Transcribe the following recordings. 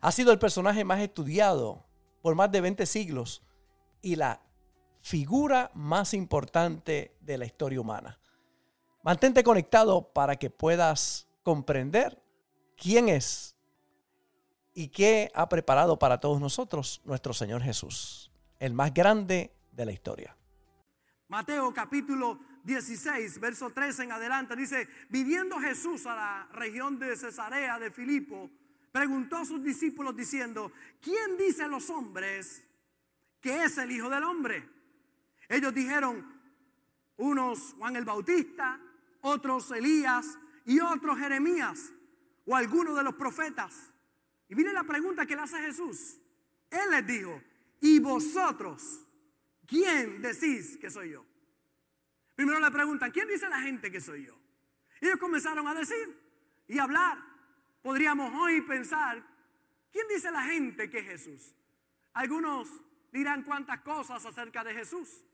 Ha sido el personaje más estudiado por más de 20 siglos y la figura más importante de la historia humana. Mantente conectado para que puedas comprender quién es y qué ha preparado para todos nosotros nuestro Señor Jesús, el más grande de la historia. Mateo capítulo 16, verso 13 en adelante, dice, viviendo Jesús a la región de Cesarea de Filipo, preguntó a sus discípulos diciendo, ¿quién dice los hombres que es el Hijo del Hombre? Ellos dijeron, unos Juan el Bautista, otros Elías y otros Jeremías o alguno de los profetas. Y miren la pregunta que le hace Jesús. Él les dijo, ¿y vosotros quién decís que soy yo? Primero le preguntan, ¿quién dice la gente que soy yo? ellos comenzaron a decir y hablar podríamos hoy pensar, ¿quién dice la gente que es Jesús? Algunos dirán cuántas cosas acerca de Jesús.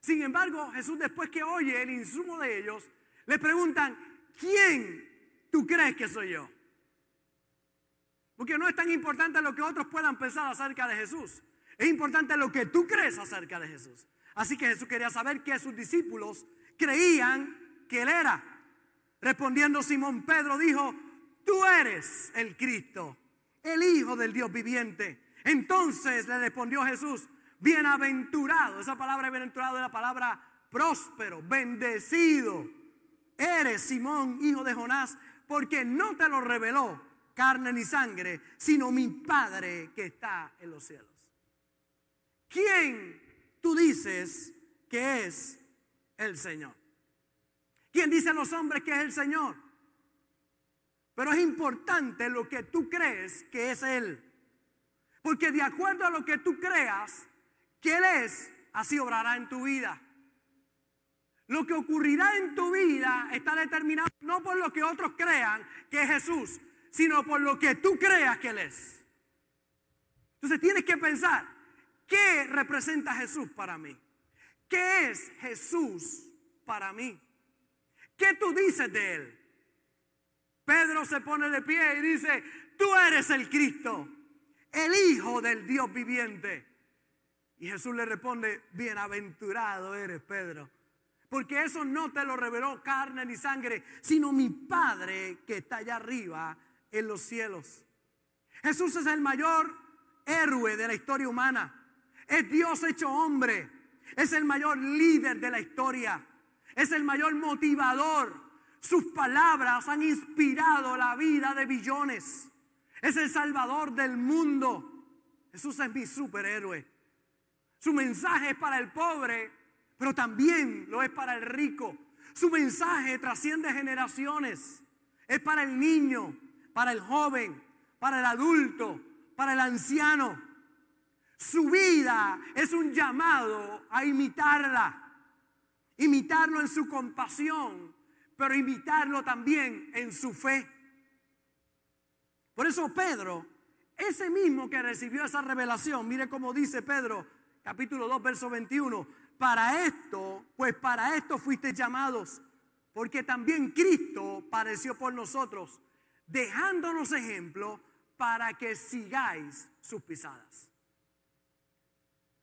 Sin embargo, Jesús después que oye el insumo de ellos, le preguntan, ¿quién tú crees que soy yo? Porque no es tan importante lo que otros puedan pensar acerca de Jesús. Es importante lo que tú crees acerca de Jesús. Así que Jesús quería saber que sus discípulos creían que Él era. Respondiendo Simón Pedro dijo, tú eres el Cristo, el Hijo del Dios viviente. Entonces le respondió Jesús, bienaventurado, esa palabra bienaventurado es la palabra próspero, bendecido. Eres Simón, hijo de Jonás, porque no te lo reveló carne ni sangre, sino mi Padre que está en los cielos. ¿Quién tú dices que es el Señor? ¿Quién dice a los hombres que es el Señor? Pero es importante lo que tú crees que es Él. Porque de acuerdo a lo que tú creas que Él es, así obrará en tu vida. Lo que ocurrirá en tu vida está determinado no por lo que otros crean que es Jesús, sino por lo que tú creas que Él es. Entonces tienes que pensar, ¿qué representa Jesús para mí? ¿Qué es Jesús para mí? ¿Qué tú dices de Él? Pedro se pone de pie y dice, tú eres el Cristo, el Hijo del Dios viviente. Y Jesús le responde, bienaventurado eres Pedro, porque eso no te lo reveló carne ni sangre, sino mi Padre que está allá arriba en los cielos. Jesús es el mayor héroe de la historia humana. Es Dios hecho hombre. Es el mayor líder de la historia. Es el mayor motivador sus palabras han inspirado la vida de billones. Es el salvador del mundo. Jesús es mi superhéroe. Su mensaje es para el pobre, pero también lo es para el rico. Su mensaje trasciende generaciones. Es para el niño, para el joven, para el adulto, para el anciano. Su vida es un llamado a imitarla. Imitarlo en su compasión, pero imitarlo también en su fe. Por eso Pedro, ese mismo que recibió esa revelación, mire cómo dice Pedro, capítulo 2, verso 21, para esto, pues para esto fuiste llamados, porque también Cristo padeció por nosotros, dejándonos ejemplo para que sigáis sus pisadas.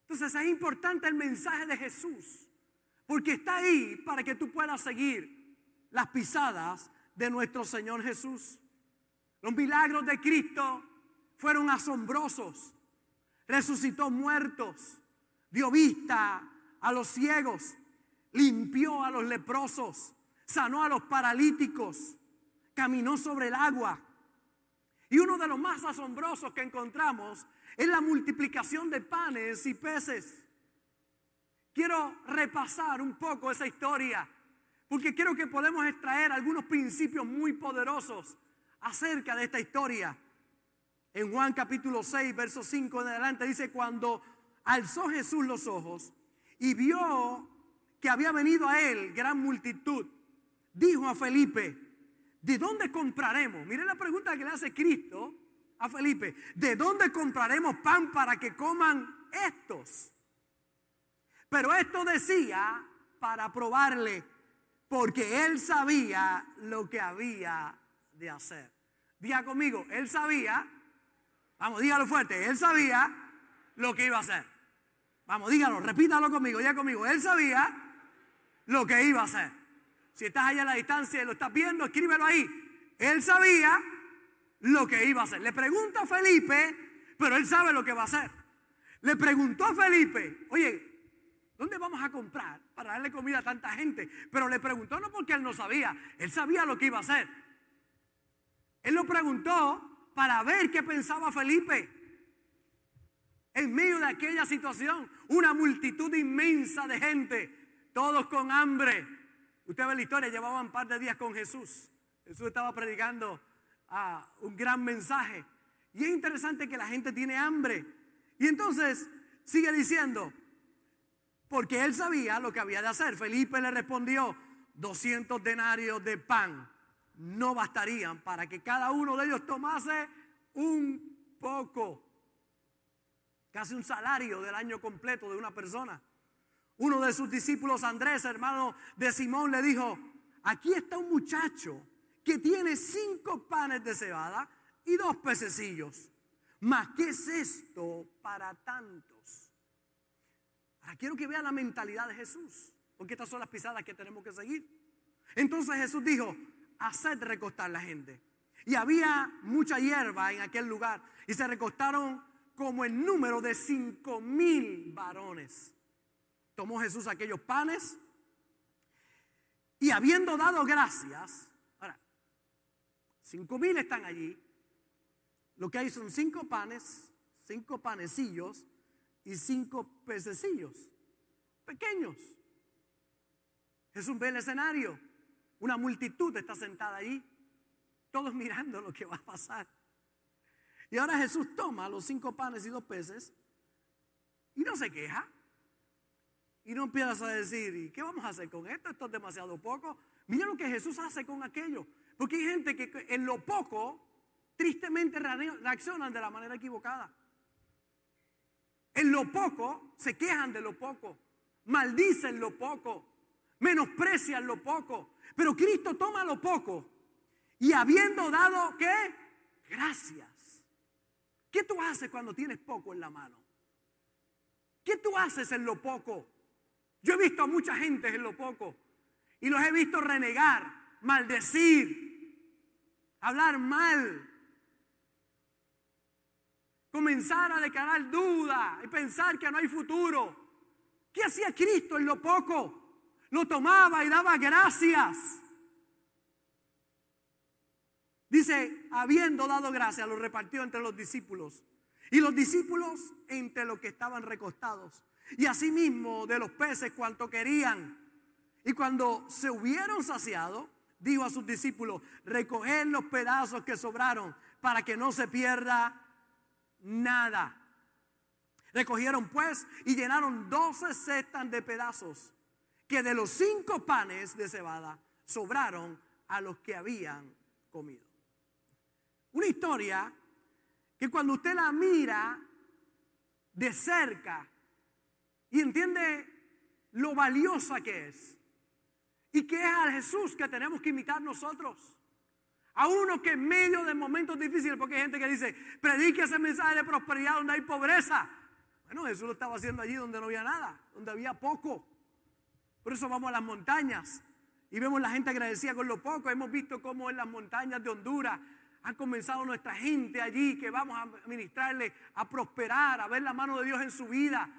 Entonces es importante el mensaje de Jesús, porque está ahí para que tú puedas seguir las pisadas de nuestro Señor Jesús. Los milagros de Cristo fueron asombrosos. Resucitó muertos, dio vista a los ciegos, limpió a los leprosos, sanó a los paralíticos, caminó sobre el agua. Y uno de los más asombrosos que encontramos es la multiplicación de panes y peces. Quiero repasar un poco esa historia porque creo que podemos extraer algunos principios muy poderosos acerca de esta historia. En Juan capítulo 6, verso 5 en adelante dice, cuando alzó Jesús los ojos y vio que había venido a él gran multitud, dijo a Felipe, ¿de dónde compraremos? Mire la pregunta que le hace Cristo a Felipe, ¿de dónde compraremos pan para que coman estos? Pero esto decía para probarle, porque él sabía lo que había de hacer. Diga conmigo, él sabía, vamos, dígalo fuerte, él sabía lo que iba a hacer. Vamos, dígalo, repítalo conmigo, ya conmigo, él sabía lo que iba a hacer. Si estás allá a la distancia y lo estás viendo, escríbelo ahí. Él sabía lo que iba a hacer. Le pregunta a Felipe, pero él sabe lo que va a hacer. Le preguntó a Felipe, oye, ¿dónde vamos a comprar para darle comida a tanta gente? Pero le preguntó no porque él no sabía, él sabía lo que iba a hacer. Él lo preguntó para ver qué pensaba Felipe. En medio de aquella situación, una multitud inmensa de gente, todos con hambre. Usted ve la historia, llevaban un par de días con Jesús. Jesús estaba predicando a un gran mensaje. Y es interesante que la gente tiene hambre. Y entonces sigue diciendo, porque él sabía lo que había de hacer. Felipe le respondió, 200 denarios de pan no bastarían para que cada uno de ellos tomase un poco, casi un salario del año completo de una persona. Uno de sus discípulos, Andrés, hermano de Simón, le dijo, aquí está un muchacho que tiene cinco panes de cebada y dos pececillos. Mas, ¿qué es esto para tantos? Ahora quiero que vea la mentalidad de Jesús, porque estas son las pisadas que tenemos que seguir. Entonces Jesús dijo, haced recostar la gente. Y había mucha hierba en aquel lugar y se recostaron como el número de cinco mil varones. Tomó Jesús aquellos panes y habiendo dado gracias, Cinco mil están allí. Lo que hay son cinco panes, cinco panecillos y cinco pececillos. Pequeños. Jesús ve el escenario. Una multitud está sentada allí. Todos mirando lo que va a pasar. Y ahora Jesús toma los cinco panes y dos peces y no se queja. Y no empieza a decir, ¿y qué vamos a hacer con esto? Esto es demasiado poco. Mira lo que Jesús hace con aquello. Porque hay gente que en lo poco, tristemente reaccionan de la manera equivocada. En lo poco se quejan de lo poco, maldicen lo poco, menosprecian lo poco. Pero Cristo toma lo poco y habiendo dado qué? Gracias. ¿Qué tú haces cuando tienes poco en la mano? ¿Qué tú haces en lo poco? Yo he visto a mucha gente en lo poco y los he visto renegar, maldecir, hablar mal, comenzar a declarar duda y pensar que no hay futuro. ¿Qué hacía Cristo en lo poco? Lo tomaba y daba gracias. Dice, habiendo dado gracias, lo repartió entre los discípulos. Y los discípulos entre los que estaban recostados. Y asimismo de los peces cuanto querían. Y cuando se hubieron saciado, dijo a sus discípulos, recoger los pedazos que sobraron para que no se pierda nada. Recogieron pues y llenaron doce cestas de pedazos que de los cinco panes de cebada sobraron a los que habían comido. Una historia que cuando usted la mira de cerca y entiende lo valiosa que es, y que es a Jesús que tenemos que imitar nosotros. A uno que en medio de momentos difíciles, porque hay gente que dice, predique ese mensaje de prosperidad donde hay pobreza. Bueno, Jesús lo estaba haciendo allí donde no había nada, donde había poco. Por eso vamos a las montañas y vemos la gente agradecida con lo poco. Hemos visto cómo en las montañas de Honduras han comenzado nuestra gente allí, que vamos a ministrarle, a prosperar, a ver la mano de Dios en su vida,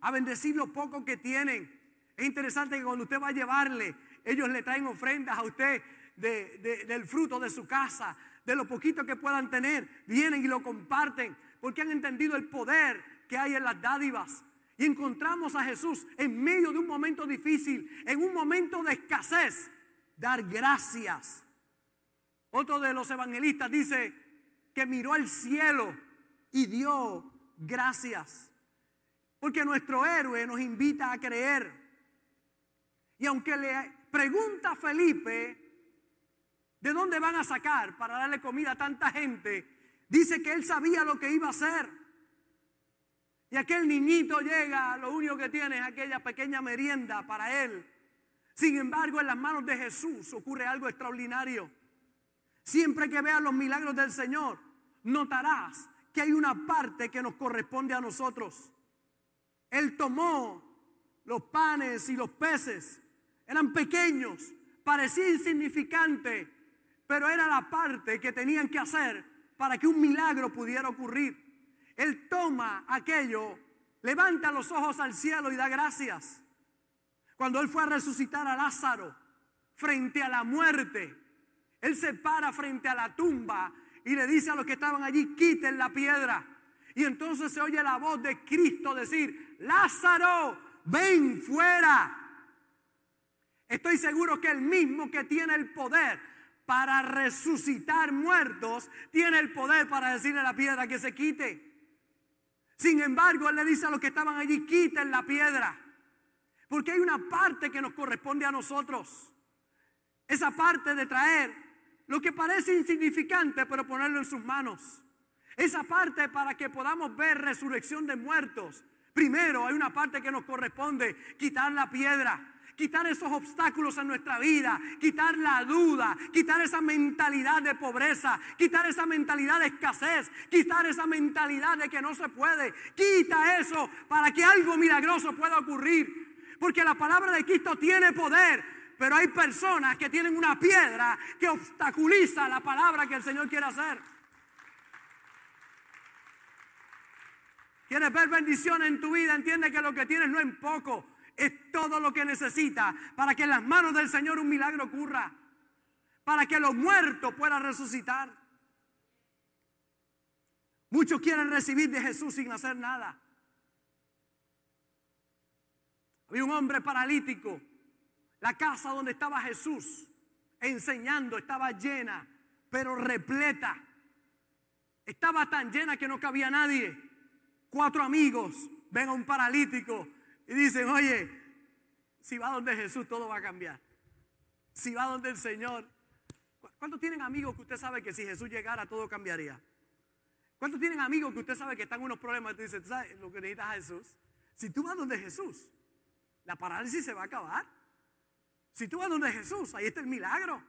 a bendecir lo poco que tienen. Es interesante que cuando usted va a llevarle ellos le traen ofrendas a usted del fruto de su casa, de lo poquito que puedan tener. Vienen y lo comparten porque han entendido el poder que hay en las dádivas. Y encontramos a Jesús en medio de un momento difícil, en un momento de escasez, dar gracias. Otro de los evangelistas dice que miró al cielo y dio gracias. Porque nuestro héroe nos invita a creer. Y aunque le pregunta a Felipe de dónde van a sacar para darle comida a tanta gente, dice que él sabía lo que iba a hacer. Y aquel niñito llega, lo único que tiene es aquella pequeña merienda para él. Sin embargo, en las manos de Jesús ocurre algo extraordinario. Siempre que veas los milagros del Señor, notarás que hay una parte que nos corresponde a nosotros. Él tomó los panes y los peces. Eran pequeños, parecía insignificante, pero era la parte que tenían que hacer para que un milagro pudiera ocurrir. Él toma aquello, levanta los ojos al cielo y da gracias. Cuando él fue a resucitar a Lázaro frente a la muerte, él se para frente a la tumba y le dice a los que estaban allí, quiten la piedra. Y entonces se oye la voz de Cristo decir, Lázaro, ven fuera. Estoy seguro que el mismo que tiene el poder para resucitar muertos, tiene el poder para decirle a la piedra que se quite. Sin embargo, él le dice a los que estaban allí, quiten la piedra. Porque hay una parte que nos corresponde a nosotros. Esa parte de traer lo que parece insignificante, pero ponerlo en sus manos. Esa parte para que podamos ver resurrección de muertos. Primero hay una parte que nos corresponde, quitar la piedra, quitar esos obstáculos en nuestra vida, quitar la duda, quitar esa mentalidad de pobreza, quitar esa mentalidad de escasez, quitar esa mentalidad de que no se puede. Quita eso para que algo milagroso pueda ocurrir. Porque la palabra de Cristo tiene poder, pero hay personas que tienen una piedra que obstaculiza la palabra que el Señor quiere hacer. ¿Quieres ver bendiciones en tu vida? Entiende que lo que tienes no es poco, es todo lo que necesita para que en las manos del Señor un milagro ocurra, para que los muertos puedan resucitar. Muchos quieren recibir de Jesús sin hacer nada. Había un hombre paralítico. La casa donde estaba Jesús enseñando estaba llena, pero repleta. Estaba tan llena que no cabía nadie cuatro amigos ven a un paralítico y dicen, oye, si va donde Jesús todo va a cambiar. Si va donde el Señor. ¿Cuántos tienen amigos que usted sabe que si Jesús llegara todo cambiaría? ¿Cuántos tienen amigos que usted sabe que están unos problemas y tú dices, sabes lo que necesitas Jesús? Si tú vas donde Jesús, la parálisis se va a acabar. Si tú vas donde Jesús, ahí está el milagro.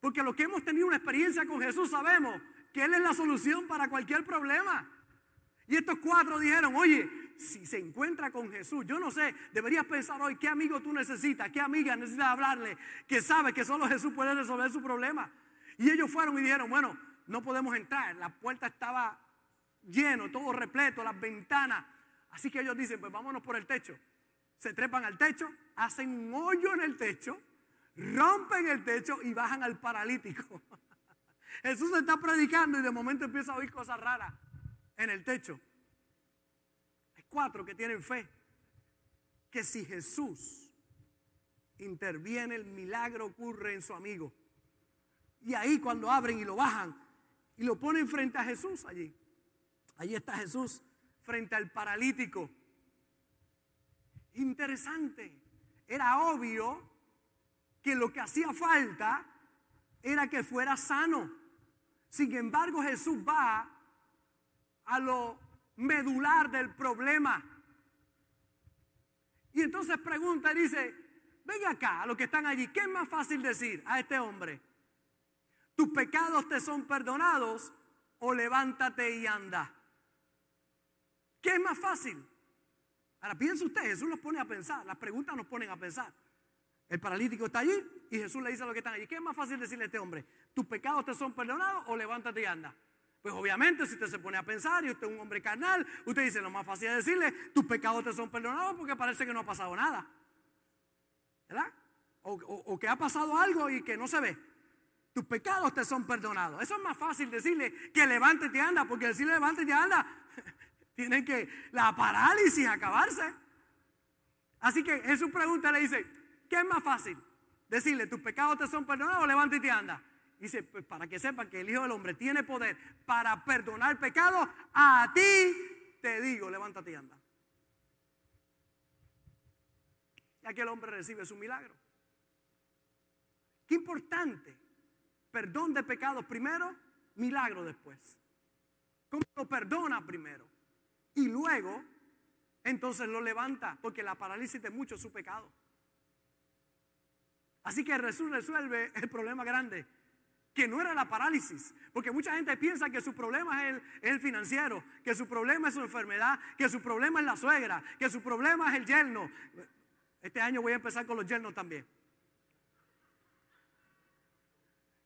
Porque los que hemos tenido una experiencia con Jesús sabemos que Él es la solución para cualquier problema. Y estos cuatro dijeron, oye, si se encuentra con Jesús, yo no sé, deberías pensar hoy qué amigo tú necesitas, qué amiga necesitas hablarle, que sabe que solo Jesús puede resolver su problema. Y ellos fueron y dijeron, bueno, no podemos entrar, la puerta estaba lleno, todo repleto, las ventanas. Así que ellos dicen, pues vámonos por el techo. Se trepan al techo, hacen un hoyo en el techo, rompen el techo y bajan al paralítico. Jesús está predicando y de momento empieza a oír cosas raras en el techo. Cuatro que tienen fe. Que si Jesús interviene, el milagro ocurre en su amigo. Y ahí cuando abren y lo bajan y lo ponen frente a Jesús allí. Allí está Jesús frente al paralítico. Interesante. Era obvio que lo que hacía falta era que fuera sano. Sin embargo, Jesús va a lo medular del problema. Y entonces pregunta y dice, ven acá a los que están allí, ¿qué es más fácil decir a este hombre? ¿Tus pecados te son perdonados o levántate y anda? ¿Qué es más fácil? Ahora piensa usted, Jesús nos pone a pensar, las preguntas nos ponen a pensar. El paralítico está allí y Jesús le dice a los que están allí, ¿qué es más fácil decirle a este hombre? ¿Tus pecados te son perdonados o levántate y anda? Pues obviamente si usted se pone a pensar y usted es un hombre carnal, usted dice lo más fácil es decirle, tus pecados te son perdonados porque parece que no ha pasado nada. ¿Verdad? O, que ha pasado algo y que no se ve. Tus pecados te son perdonados. Eso es más fácil decirle que levántate y anda, porque decirle levántate y anda, tiene que la parálisis acabarse. Así que su pregunta le dice, ¿qué es más fácil? Decirle, tus pecados te son perdonados o levántate y anda. Dice, pues para que sepan que el Hijo del Hombre tiene poder para perdonar pecados, a ti te digo, levántate y anda. Y aquel hombre recibe su milagro. Qué importante. Perdón de pecados primero, milagro después. ¿Cómo lo perdona primero? Y luego, entonces lo levanta, porque la parálisis de muchos es su pecado. Así que Jesús resuelve el problema grande, que no era la parálisis, porque mucha gente piensa que su problema es el, financiero, que su problema es su enfermedad, que su problema es la suegra, que su problema es el yerno. Este año voy a empezar con los yernos también.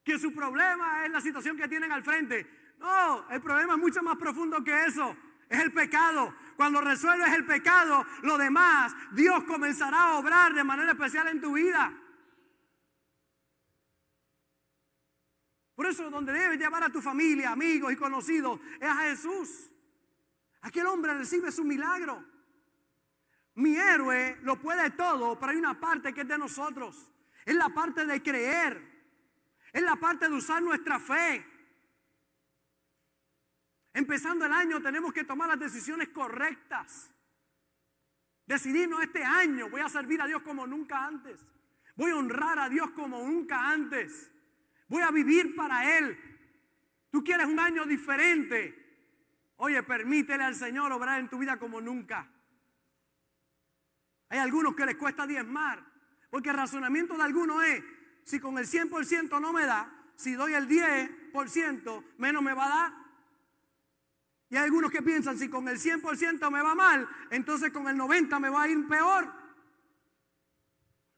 Que su problema es la situación que tienen al frente. No, el problema es mucho más profundo que eso. Es el pecado. Cuando resuelves el pecado, lo demás, Dios comenzará a obrar de manera especial en tu vida. Por eso donde debes llevar a tu familia, amigos y conocidos es a Jesús. Aquel hombre recibe su milagro. Mi héroe lo puede todo, pero hay una parte que es de nosotros. Es la parte de creer. Es la parte de usar nuestra fe. Empezando el año tenemos que tomar las decisiones correctas. Decidirnos este año, voy a servir a Dios como nunca antes. Voy a honrar a Dios como nunca antes. Voy a vivir para Él. Tú quieres un año diferente. Oye, permítele al Señor obrar en tu vida como nunca. Hay algunos que les cuesta diezmar. Porque el razonamiento de algunos es, si con el 100% no me da, si doy el 10%, menos me va a dar. Y hay algunos que piensan, si con el 100% me va mal, entonces con el 90% me va a ir peor.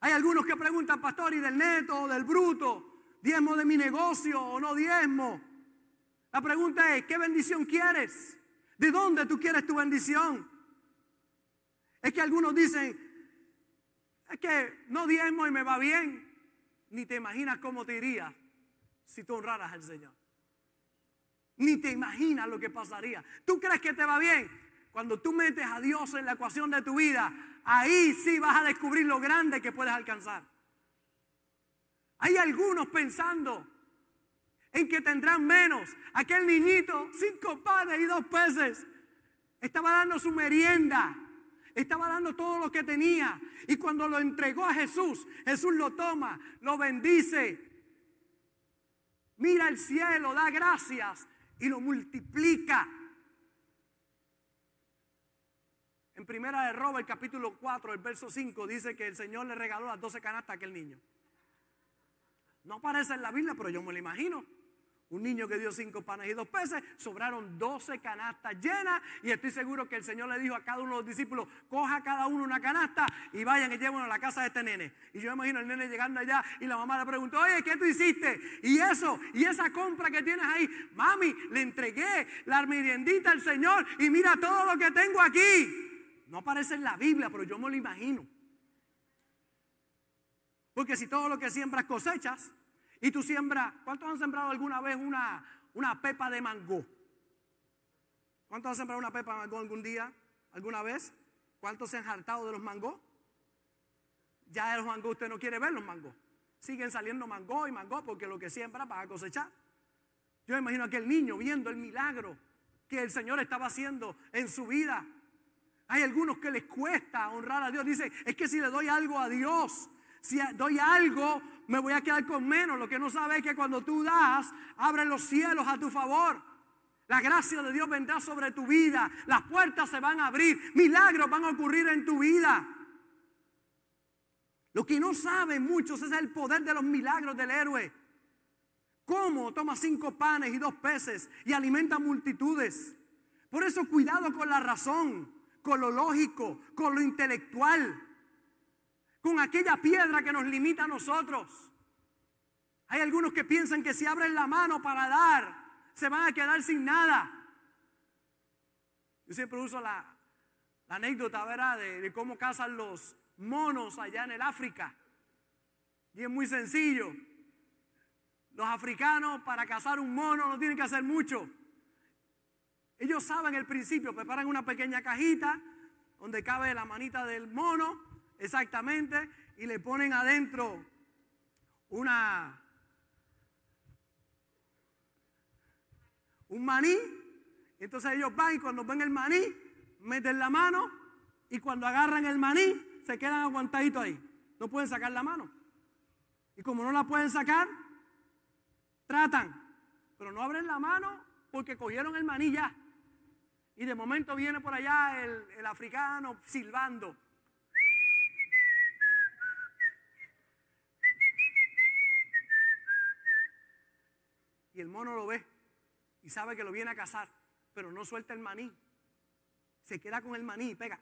Hay algunos que preguntan, pastor, ¿y del neto o del bruto? Diezmo de mi negocio o no diezmo. La pregunta es, ¿qué bendición quieres? ¿De dónde tú quieres tu bendición? Es que algunos dicen, es que no diezmo y me va bien. Ni te imaginas cómo te iría si tú honraras al Señor. Ni te imaginas lo que pasaría. ¿Tú crees que te va bien? Cuando tú metes a Dios en la ecuación de tu vida, ahí sí vas a descubrir lo grande que puedes alcanzar. Hay algunos pensando en que tendrán menos. Aquel niñito, cinco panes y dos peces, estaba dando su merienda. Estaba dando todo lo que tenía. Y cuando lo entregó a Jesús, Jesús lo toma, lo bendice. Mira el cielo, da gracias y lo multiplica. En primera de Robert, capítulo 4, el verso 5, dice que el Señor le regaló las 12 canastas a aquel niño. No aparece en la Biblia, pero yo me lo imagino. Un niño que dio cinco panes y dos peces, sobraron doce canastas llenas y estoy seguro que el Señor le dijo a cada uno de los discípulos, coja cada uno una canasta y vayan y llévenlo a la casa de este nene. Y yo me imagino el nene llegando allá y la mamá le preguntó, oye, ¿qué tú hiciste? Y eso, y esa compra que tienes ahí, mami, le entregué la meriendita al Señor y mira todo lo que tengo aquí. No aparece en la Biblia, pero yo me lo imagino. Porque si todo lo que siembras cosechas, y tú siembras, ¿cuántos han sembrado alguna vez una, una pepa de mango? ¿Cuántos han sembrado una pepa de mango algún día? ¿Alguna vez? ¿Cuántos se han hartado de los mangos? Ya de los mangos usted no quiere ver los mangos. Siguen saliendo mango y mango porque lo que siembra va a cosechar. Yo me imagino a aquel niño viendo el milagro que el Señor estaba haciendo en su vida. Hay algunos que les cuesta honrar a Dios. Dice, es que si le doy algo a Dios, si doy algo, me voy a quedar con menos. Lo que no sabe es que cuando tú das, abren los cielos a tu favor. La gracia de Dios vendrá sobre tu vida. Las puertas se van a abrir. Milagros van a ocurrir en tu vida. Lo que no saben muchos es el poder de los milagros del héroe. Cómo toma cinco panes y dos peces y alimenta multitudes. Por eso cuidado con la razón, con lo lógico, con lo intelectual con aquella piedra que nos limita a nosotros. Hay algunos que piensan que si abren la mano para dar, se van a quedar sin nada. Yo siempre uso la, anécdota, ¿verdad?, de, de cómo cazan los monos allá en el África. Y es muy sencillo. Los africanos para cazar un mono no tienen que hacer mucho. Ellos saben el principio, preparan una pequeña cajita donde cabe la manita del mono exactamente, y le ponen adentro una, un maní. Entonces ellos van y cuando ven el maní, meten la mano y cuando agarran el maní, se quedan aguantaditos ahí. No pueden sacar la mano. Y como no la pueden sacar, tratan, pero no abren la mano porque cogieron el maní ya. Y de momento viene por allá el, el africano silbando. Y el mono lo ve y sabe que lo viene a cazar, pero no suelta el maní. Se queda con el maní y pega.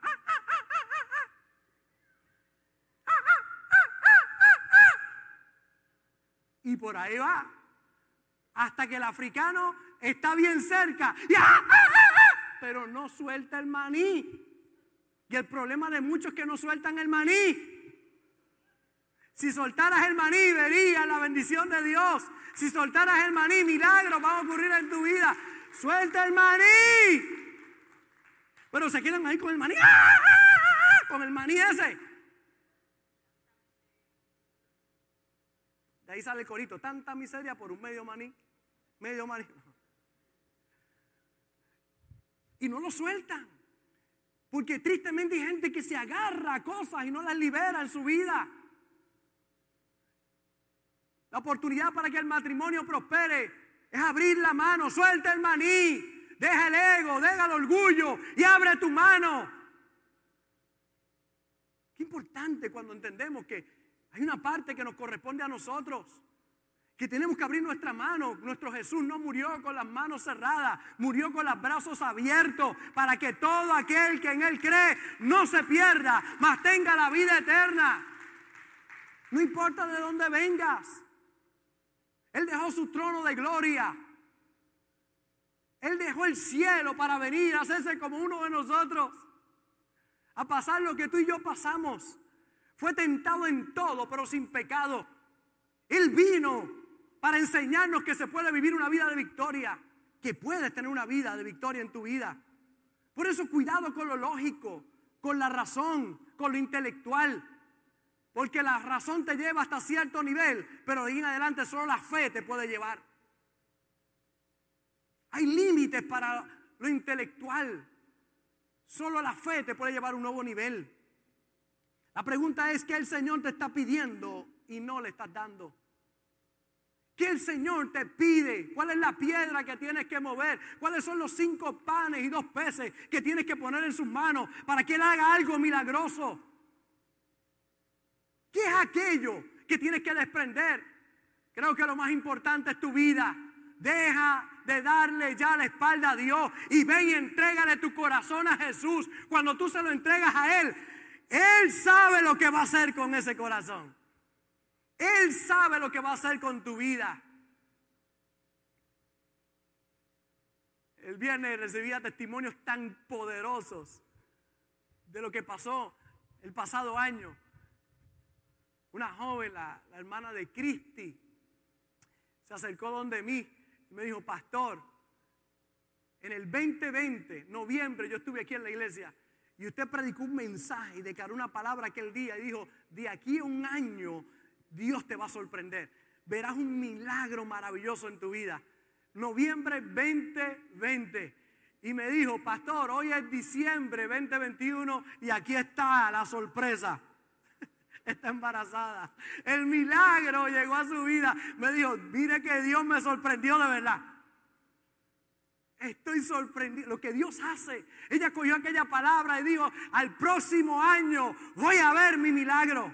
Y por ahí va. Hasta que el africano está bien cerca. Pero no suelta el maní. Y el problema de muchos que no sueltan el maní. Si soltaras el maní, verías la bendición de Dios. Si soltaras el maní, milagros van a ocurrir en tu vida. Suelta el maní. Pero se quedan ahí con el maní. Con el maní ese. De ahí sale el corito. Tanta miseria por un medio maní. Medio maní. Y no lo sueltan. Porque tristemente hay gente que se agarra a cosas y no las libera en su vida. La oportunidad para que el matrimonio prospere es abrir la mano, suelta el maní, deja el ego, deja el orgullo y abre tu mano. Qué importante cuando entendemos que hay una parte que nos corresponde a nosotros, que tenemos que abrir nuestra mano. Nuestro Jesús no murió con las manos cerradas, murió con los brazos abiertos para que todo aquel que en Él cree no se pierda, mas tenga la vida eterna. No importa de dónde vengas. Él dejó su trono de gloria. Él dejó el cielo para venir a hacerse como uno de nosotros. A pasar lo que tú y yo pasamos. Fue tentado en todo, pero sin pecado. Él vino para enseñarnos que se puede vivir una vida de victoria. Que puedes tener una vida de victoria en tu vida. Por eso cuidado con lo lógico, con la razón, con lo intelectual. Porque la razón te lleva hasta cierto nivel, pero de ahí en adelante solo la fe te puede llevar. Hay límites para lo intelectual. Solo la fe te puede llevar a un nuevo nivel. La pregunta es, ¿qué el Señor te está pidiendo y no le estás dando? ¿Qué el Señor te pide? ¿Cuál es la piedra que tienes que mover? ¿Cuáles son los cinco panes y dos peces que tienes que poner en sus manos para que Él haga algo milagroso? ¿Qué es aquello que tienes que desprender? Creo que lo más importante es tu vida. Deja de darle ya la espalda a Dios y ven y entrégale tu corazón a Jesús. Cuando tú se lo entregas a Él, Él sabe lo que va a hacer con ese corazón. Él sabe lo que va a hacer con tu vida. El viernes recibía testimonios tan poderosos de lo que pasó el pasado año una joven, la, hermana de Cristi, se acercó donde mí y me dijo, pastor, en el 2020, noviembre, yo estuve aquí en la iglesia y usted predicó un mensaje y declaró una palabra aquel día y dijo, de aquí a un año Dios te va a sorprender. Verás un milagro maravilloso en tu vida. Noviembre 2020. Y me dijo, pastor, hoy es diciembre 2021 y aquí está la sorpresa está embarazada. El milagro llegó a su vida. Me dijo, mire que Dios me sorprendió de verdad. Estoy sorprendido. Lo que Dios hace. Ella cogió aquella palabra y dijo, al próximo año voy a ver mi milagro.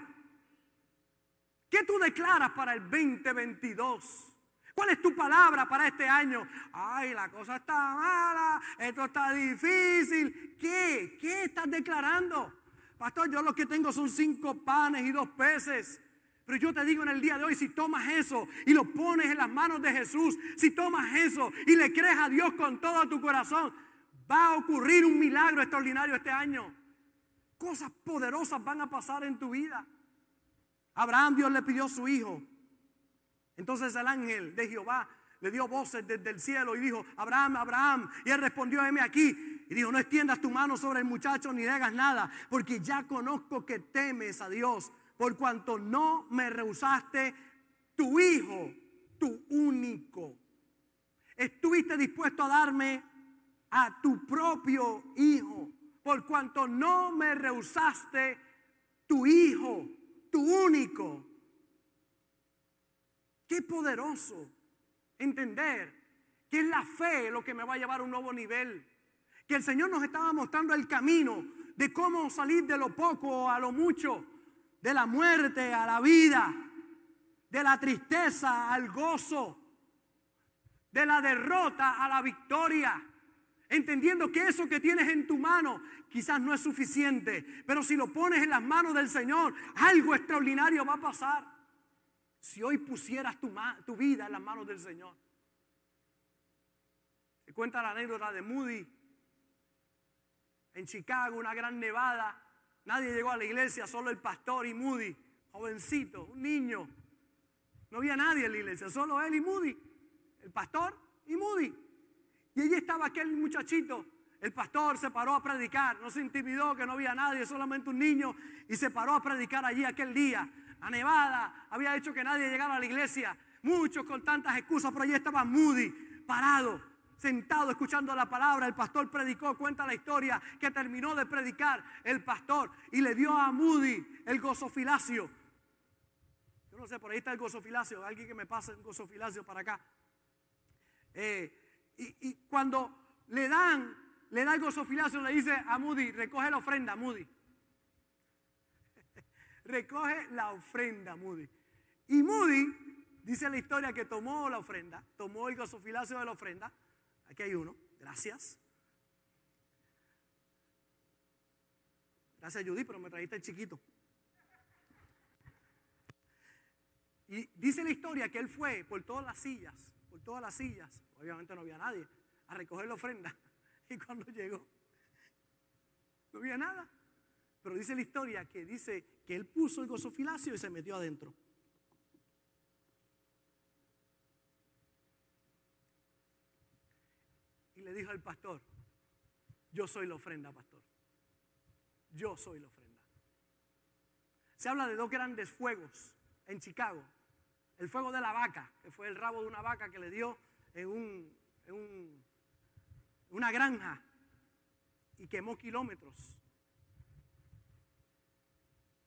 ¿Qué tú declaras para el 2022? ¿Cuál es tu palabra para este año? Ay, la cosa está mala, esto está difícil. ¿Qué? ¿Qué estás declarando? Pastor, yo lo que tengo son cinco panes y dos peces. Pero yo te digo en el día de hoy, si tomas eso y lo pones en las manos de Jesús, si tomas eso y le crees a Dios con todo tu corazón, va a ocurrir un milagro extraordinario este año. Cosas poderosas van a pasar en tu vida. Abraham Dios le pidió a su hijo. Entonces el ángel de Jehová le dio voces desde el cielo y dijo, Abraham, Abraham. Y él respondió, heme aquí. Y dijo, no extiendas tu mano sobre el muchacho ni le hagas nada, porque ya conozco que temes a Dios, por cuanto no me rehusaste tu hijo, tu único. estuviste dispuesto a darme a tu propio hijo, por cuanto no me rehusaste tu hijo, tu único. Qué poderoso entender que es la fe lo que me va a llevar a un nuevo nivel. Que el Señor nos estaba mostrando el camino de cómo salir de lo poco a lo mucho, de la muerte a la vida, de la tristeza al gozo, de la derrota a la victoria. Entendiendo que eso que tienes en tu mano quizás no es suficiente, pero si lo pones en las manos del Señor, algo extraordinario va a pasar. Si hoy pusieras tu, tu vida en las manos del Señor. Se cuenta la anécdota de Moody en Chicago, una gran nevada. Nadie llegó a la iglesia, solo el pastor y Moody, jovencito, un niño. No había nadie en la iglesia, solo él y Moody, el pastor y Moody. Y allí estaba aquel muchachito. El pastor se paró a predicar, no se intimidó que no había nadie, solamente un niño, y se paró a predicar allí aquel día. La nevada había hecho que nadie llegara a la iglesia, muchos con tantas excusas, pero allí estaba Moody parado sentado escuchando la palabra. El pastor predicó, cuenta la historia que terminó de predicar el pastor y le dio a Moody el gozofilacio. Yo no sé, por ahí está el gozofilacio. Alguien que me pase el gozofilacio para acá. Eh, y, cuando le dan, le da el gozofilacio, le dice a Moody, recoge la ofrenda, Moody. recoge la ofrenda, Moody. Y Moody, dice la historia que tomó la ofrenda, tomó el gozofilacio de la ofrenda Aquí hay uno. Gracias. Gracias, Judy, pero me trajiste el chiquito. Y dice la historia que él fue por todas las sillas, por todas las sillas, obviamente no había nadie, a recoger la ofrenda. Y cuando llegó, no había nada. Pero dice la historia que dice que él puso el gozofilacio y se metió adentro. Le dijo al pastor, yo soy la ofrenda, pastor. Yo soy la ofrenda. Se habla de dos grandes fuegos en Chicago. El fuego de la vaca, que fue el rabo de una vaca que le dio en, un, en una granja y quemó kilómetros.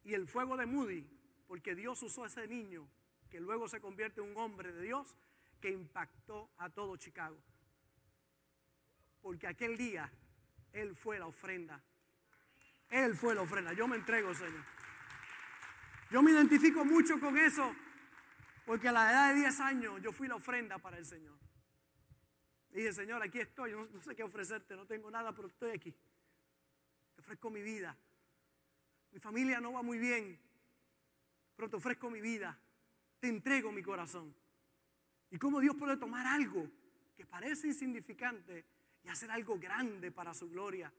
Y el fuego de Moody, porque Dios usó a ese niño que luego se convierte en un hombre de Dios que impactó a todo Chicago. Porque aquel día Él fue la ofrenda. Él fue la ofrenda. Yo me entrego, Señor. Yo me identifico mucho con eso. Porque a la edad de 10 años yo fui la ofrenda para el Señor. dije, Señor, aquí estoy. No, no sé qué ofrecerte. No tengo nada, pero estoy aquí. Te ofrezco mi vida. Mi familia no va muy bien. Pero te ofrezco mi vida. Te entrego mi corazón. Y cómo Dios puede tomar algo que parece insignificante y hacer algo grande para su gloria.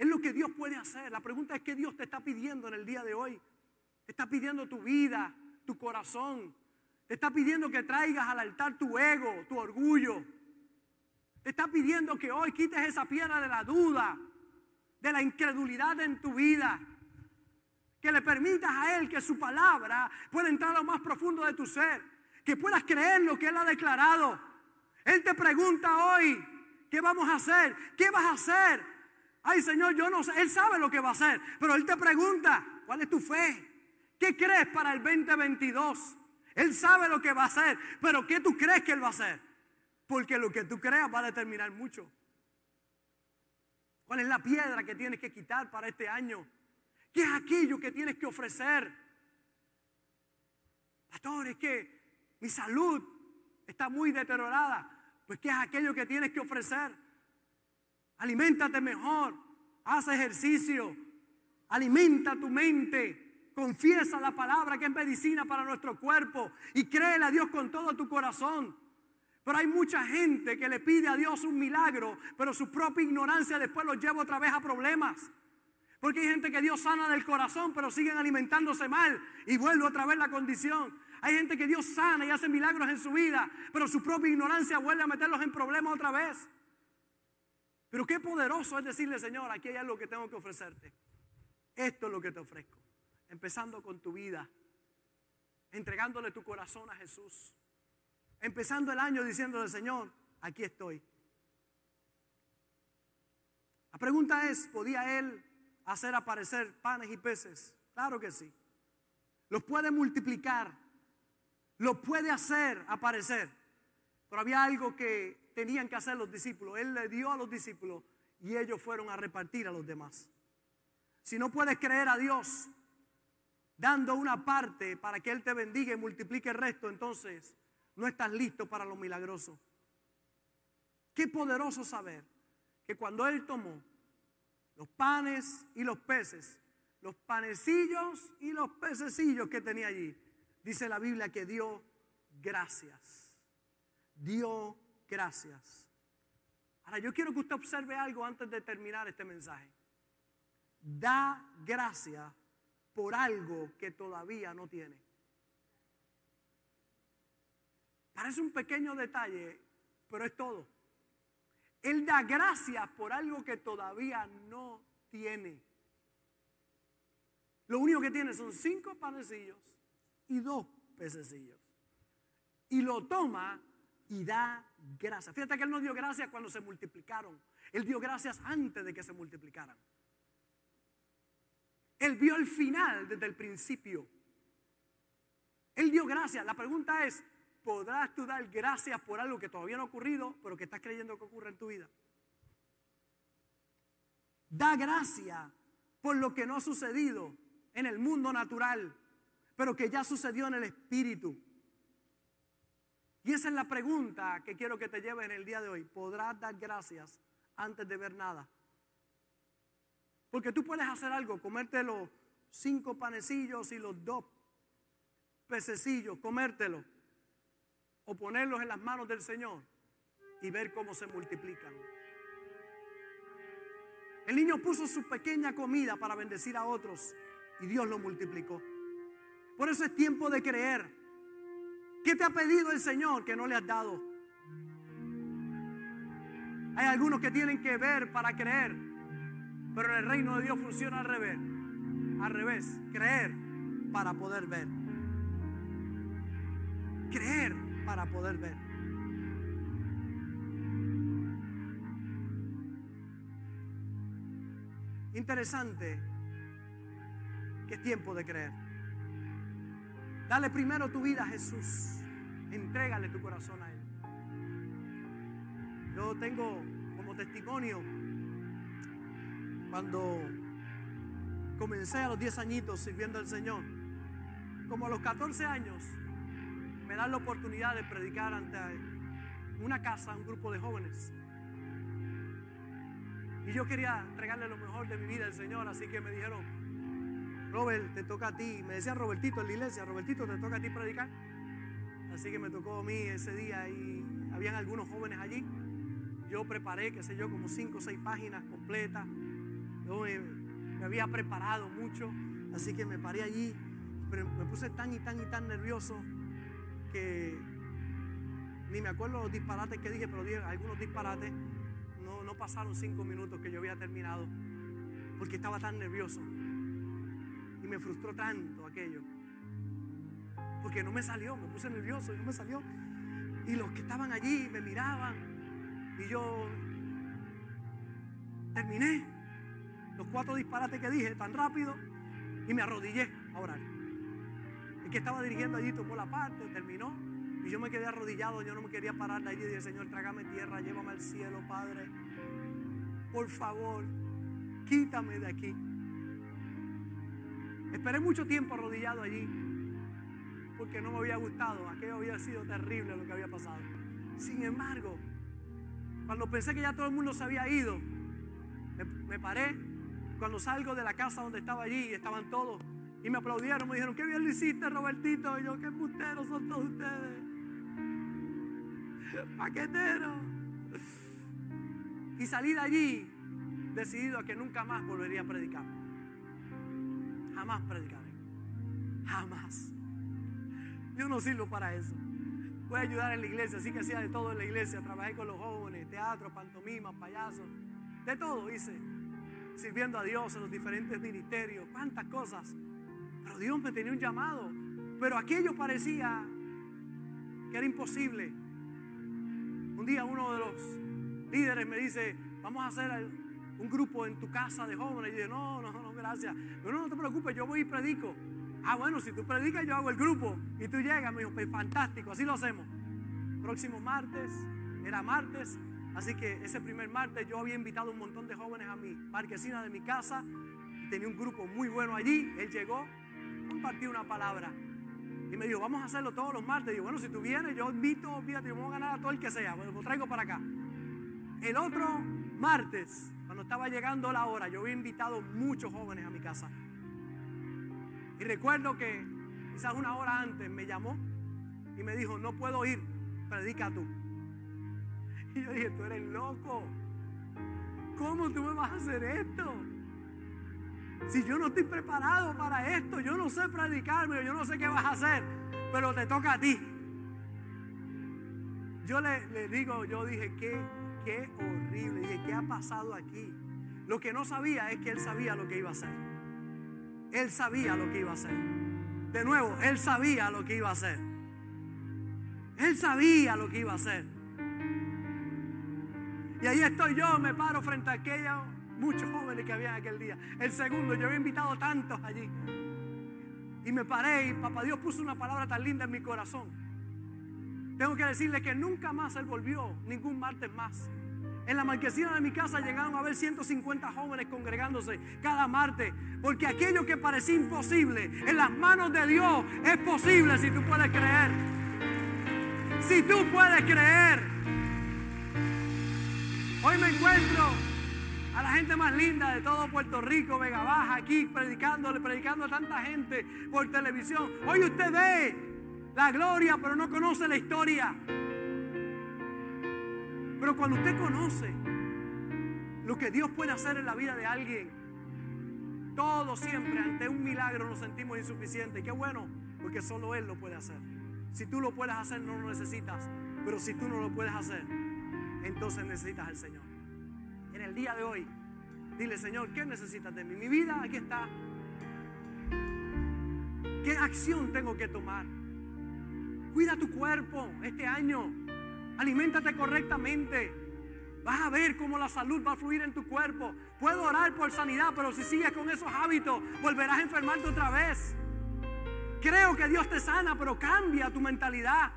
Es lo que Dios puede hacer. La pregunta es qué Dios te está pidiendo en el día de hoy. Te está pidiendo tu vida, tu corazón. Te está pidiendo que traigas al altar tu ego, tu orgullo. Te está pidiendo que hoy quites esa piedra de la duda, de la incredulidad en tu vida. Que le permitas a Él que su palabra pueda entrar a lo más profundo de tu ser. Que puedas creer lo que Él ha declarado. Él te pregunta hoy, ¿qué vamos a hacer? ¿Qué vas a hacer? Ay Señor, yo no sé, Él sabe lo que va a hacer, pero Él te pregunta, ¿cuál es tu fe? ¿Qué crees para el 2022? Él sabe lo que va a hacer, pero ¿qué tú crees que Él va a hacer? Porque lo que tú creas va a determinar mucho. ¿Cuál es la piedra que tienes que quitar para este año? ¿Qué es aquello que tienes que ofrecer? Pastor, es que mi salud está muy deteriorada, pues ¿qué es aquello que tienes que ofrecer? Aliméntate mejor, haz ejercicio, alimenta tu mente, confiesa la palabra que es medicina para nuestro cuerpo y créele a Dios con todo tu corazón. Pero hay mucha gente que le pide a Dios un milagro, pero su propia ignorancia después los lleva otra vez a problemas. Porque hay gente que Dios sana del corazón, pero siguen alimentándose mal y vuelve otra vez la condición. Hay gente que Dios sana y hace milagros en su vida, pero su propia ignorancia vuelve a meterlos en problemas otra vez. Pero qué poderoso es decirle, Señor, aquí hay algo que tengo que ofrecerte. Esto es lo que te ofrezco. Empezando con tu vida, entregándole tu corazón a Jesús. empezando el año diciéndole, Señor, aquí estoy. La pregunta es, ¿podía él hacer aparecer panes y peces? Claro que sí. Los puede multiplicar, lo puede hacer aparecer. Pero había algo que tenían que hacer los discípulos. Él le dio a los discípulos y ellos fueron a repartir a los demás. Si no puedes creer a Dios dando una parte para que Él te bendiga y multiplique el resto, entonces no estás listo para lo milagroso. Qué poderoso saber que cuando Él tomó los panes y los peces, los panecillos y los pececillos que tenía allí, dice la Biblia que dio gracias. Dio gracias. Ahora yo quiero que usted observe algo antes de terminar este mensaje. Da gracias por algo que todavía no tiene. Parece un pequeño detalle, pero es todo. Él da gracias por algo que todavía no tiene. Lo único que tiene son cinco panecillos y dos pececillos. Y lo toma y da gracias. Fíjate que Él no dio gracias cuando se multiplicaron. Él dio gracias antes de que se multiplicaran. Él vio el final desde el principio. Él dio gracias. La pregunta es, podrás tú dar gracias por algo que todavía no ha ocurrido, pero que estás creyendo que ocurre en tu vida. Da gracias por lo que no ha sucedido en el mundo natural, pero que ya sucedió en el espíritu. Y esa es la pregunta que quiero que te lleve en el día de hoy. ¿Podrás dar gracias antes de ver nada? Porque tú puedes hacer algo, comerte los cinco panecillos y los dos pececillos, comértelo o ponerlos en las manos del Señor y ver cómo se multiplican. El niño puso su pequeña comida para bendecir a otros y Dios lo multiplicó. Por eso es tiempo de creer. ¿Qué te ha pedido el Señor que no le has dado? Hay algunos que tienen que ver para creer, pero en el reino de Dios funciona al revés. Al revés, creer para poder ver. Creer para poder ver. Interesante que es tiempo de creer. Dale primero tu vida a Jesús. Entrégale tu corazón a Él. Yo tengo como testimonio cuando comencé a los 10 añitos sirviendo al Señor. Como a los 14 años me dan la oportunidad de predicar ante una casa, un grupo de jóvenes. Y yo quería entregarle lo mejor de mi vida al Señor, así que me dijeron, Robert, te toca a ti. Me decía Robertito en la iglesia, Robertito, te toca a ti predicar. Así que me tocó a mí ese día y habían algunos jóvenes allí. Yo preparé, qué sé yo, como cinco o seis páginas completas. Me, había preparado mucho, así que me paré allí, pero me puse tan y tan y tan nervioso que ni me acuerdo los disparates que dije, pero algunos disparates. No, no pasaron cinco minutos que yo había terminado, porque estaba tan nervioso. Y me frustró tanto aquello. Porque no me salió, me puse nervioso y no me salió. Y los que estaban allí me miraban. Y yo terminé los cuatro disparates que dije tan rápido y me arrodillé a orar que estaba dirigiendo allí tomó la parte, terminó. Y yo me quedé arrodillado, yo no me quería parar de allí. Y dije, Señor, trágame tierra, llévame al cielo, Padre. Por favor, quítame de aquí. Esperé mucho tiempo arrodillado allí, porque no me había gustado, aquello había sido terrible lo que había pasado. Sin embargo, cuando pensé que ya todo el mundo se había ido, me, paré. Cuando salgo de la casa donde estaba allí, estaban todos y me aplaudieron, me dijeron, qué bien lo hiciste, Robertito. Y yo, qué puteros son todos ustedes. Paqueteros. Y salí de allí decidido a que nunca más volvería a predicar. Jamás predicaré. Jamás. Yo no sirvo para eso. Voy a ayudar en la iglesia, así que hacía de todo en la iglesia. Trabajé con los jóvenes, teatro, pantomima, payasos. De todo hice. Sirviendo a Dios en los diferentes ministerios. Cuántas cosas. Pero Dios me tenía un llamado. Pero aquello parecía que era imposible. Un día uno de los líderes me dice, vamos a hacer un grupo en tu casa de jóvenes. Y yo no, no, gracias. No, te preocupes, yo voy y predico. Ah, bueno, si tú predicas, yo hago el grupo. Y tú llegas, me dijo, pues fantástico, así lo hacemos. Próximo martes, era martes. Así que ese primer martes yo había invitado un montón de jóvenes a mi marquesina de mi casa. Tenía un grupo muy bueno allí. Él llegó, compartió una palabra. Y me dijo, vamos a hacerlo todos los martes. Y yo, bueno, si tú vienes, yo invito, fíjate, vamos a ganar a todo el que sea. Bueno, lo traigo para acá. El otro martes, estaba llegando la hora, yo había invitado muchos jóvenes a mi casa. Y recuerdo que quizás una hora antes me llamó y me dijo, no puedo ir, predica tú. Y yo dije, tú eres loco. ¿Cómo tú me vas a hacer esto? Si yo no estoy preparado para esto, yo no sé predicarme, yo no sé qué vas a hacer, pero te toca a ti. Yo le, digo, yo dije, qué, qué horrible. Dije, ¿qué ha pasado aquí? Lo que no sabía es que él sabía lo que iba a hacer. Él sabía lo que iba a hacer. De nuevo, él sabía lo que iba a hacer. Él sabía lo que iba a hacer. Y ahí estoy yo, me paro frente a aquella, muchos jóvenes que había aquel día. El segundo, yo había invitado tantos allí. Y me paré y papá Dios puso una palabra tan linda en mi corazón. Tengo que decirle que nunca más él volvió, ningún martes más. En la marquesina de mi casa llegaron a ver 150 jóvenes congregándose cada martes. Porque aquello que parecía imposible, en las manos de Dios es posible si tú puedes creer. Si tú puedes creer. Hoy me encuentro a la gente más linda de todo Puerto Rico, Vega Baja, aquí predicándole, predicando a tanta gente por televisión. Hoy usted ve la gloria, pero no conoce la historia. Pero cuando usted conoce lo que Dios puede hacer en la vida de alguien, todo siempre ante un milagro nos sentimos insuficientes. qué bueno, porque solo Él lo puede hacer. Si tú lo puedes hacer, no lo necesitas. Pero si tú no lo puedes hacer, entonces necesitas al Señor. En el día de hoy, dile, Señor, ¿qué necesitas de mí? Mi vida, aquí está. ¿Qué acción tengo que tomar? Cuida tu cuerpo este año. Aliméntate correctamente. Vas a ver cómo la salud va a fluir en tu cuerpo. Puedo orar por sanidad, pero si sigues con esos hábitos, volverás a enfermarte otra vez. Creo que Dios te sana, pero cambia tu mentalidad.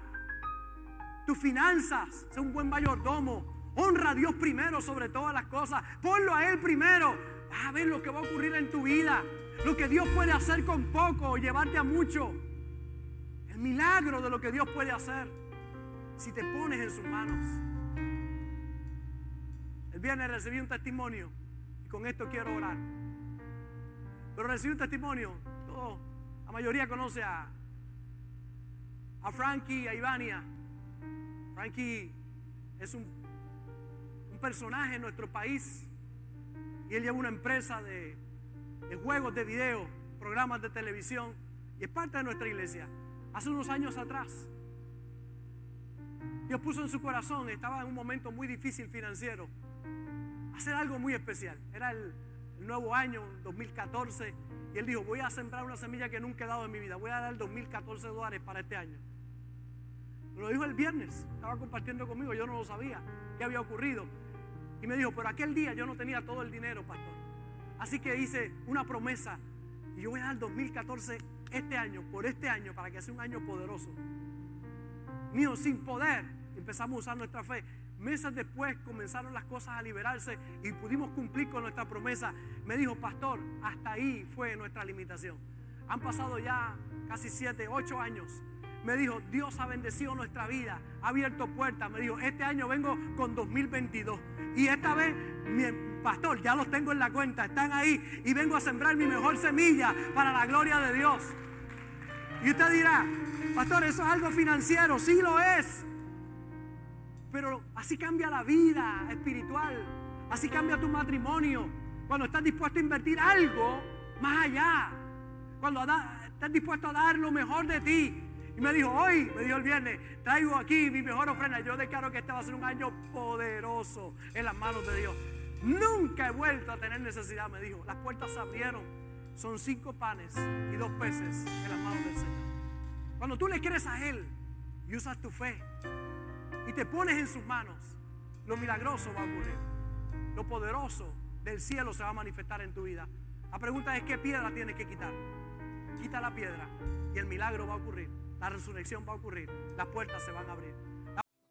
Tus finanzas, sé un buen mayordomo. Honra a Dios primero sobre todas las cosas. Ponlo a Él primero. Vas a ver lo que va a ocurrir en tu vida. Lo que Dios puede hacer con poco, llevarte a mucho. Milagro de lo que Dios puede hacer si te pones en sus manos. El viernes recibí un testimonio y con esto quiero orar. Pero recibí un testimonio. Todo, la mayoría conoce a, a Frankie, a Ivania. Frankie es un, un personaje en nuestro país y él lleva una empresa de, de juegos de video, programas de televisión y es parte de nuestra iglesia hace unos años atrás. Dios puso en su corazón, estaba en un momento muy difícil financiero, hacer algo muy especial. Era el, nuevo año, 2014, y él dijo, voy a sembrar una semilla que nunca he dado en mi vida, voy a dar 2014 dólares para este año. lo dijo el viernes, estaba compartiendo conmigo, yo no lo sabía, qué había ocurrido. Y me dijo, pero aquel día yo no tenía todo el dinero, pastor. Así que hice una promesa, y yo voy a dar 2014 este año, por este año, para que sea un año poderoso. Mío, sin poder, empezamos a usar nuestra fe. Meses después comenzaron las cosas a liberarse y pudimos cumplir con nuestra promesa. Me dijo, pastor, hasta ahí fue nuestra limitación. Han pasado ya casi siete, ocho años. Me dijo, Dios ha bendecido nuestra vida, ha abierto puertas. Me dijo, este año vengo con 2022. Y esta vez, mi pastor, ya los tengo en la cuenta, están ahí. Y vengo a sembrar mi mejor semilla para la gloria de Dios. Y usted dirá, pastor, eso es algo financiero. Sí lo es. Pero así cambia la vida espiritual. Así cambia tu matrimonio. Cuando estás dispuesto a invertir algo más allá. Cuando estás dispuesto a dar lo mejor de ti. Y me dijo, hoy, me dijo el viernes, traigo aquí mi mejor ofrenda. Yo declaro que este va a ser un año poderoso en las manos de Dios. Nunca he vuelto a tener necesidad, me dijo. Las puertas se abrieron. Son cinco panes y dos peces en las manos del Señor. Cuando tú le crees a Él, y usas tu fe y te pones en sus manos, lo milagroso va a ocurrir. Lo poderoso del cielo se va a manifestar en tu vida. La pregunta es qué piedra tienes que quitar. Quita la piedra y el milagro va a ocurrir. La resurrección va a ocurrir. Las puertas se van a abrir.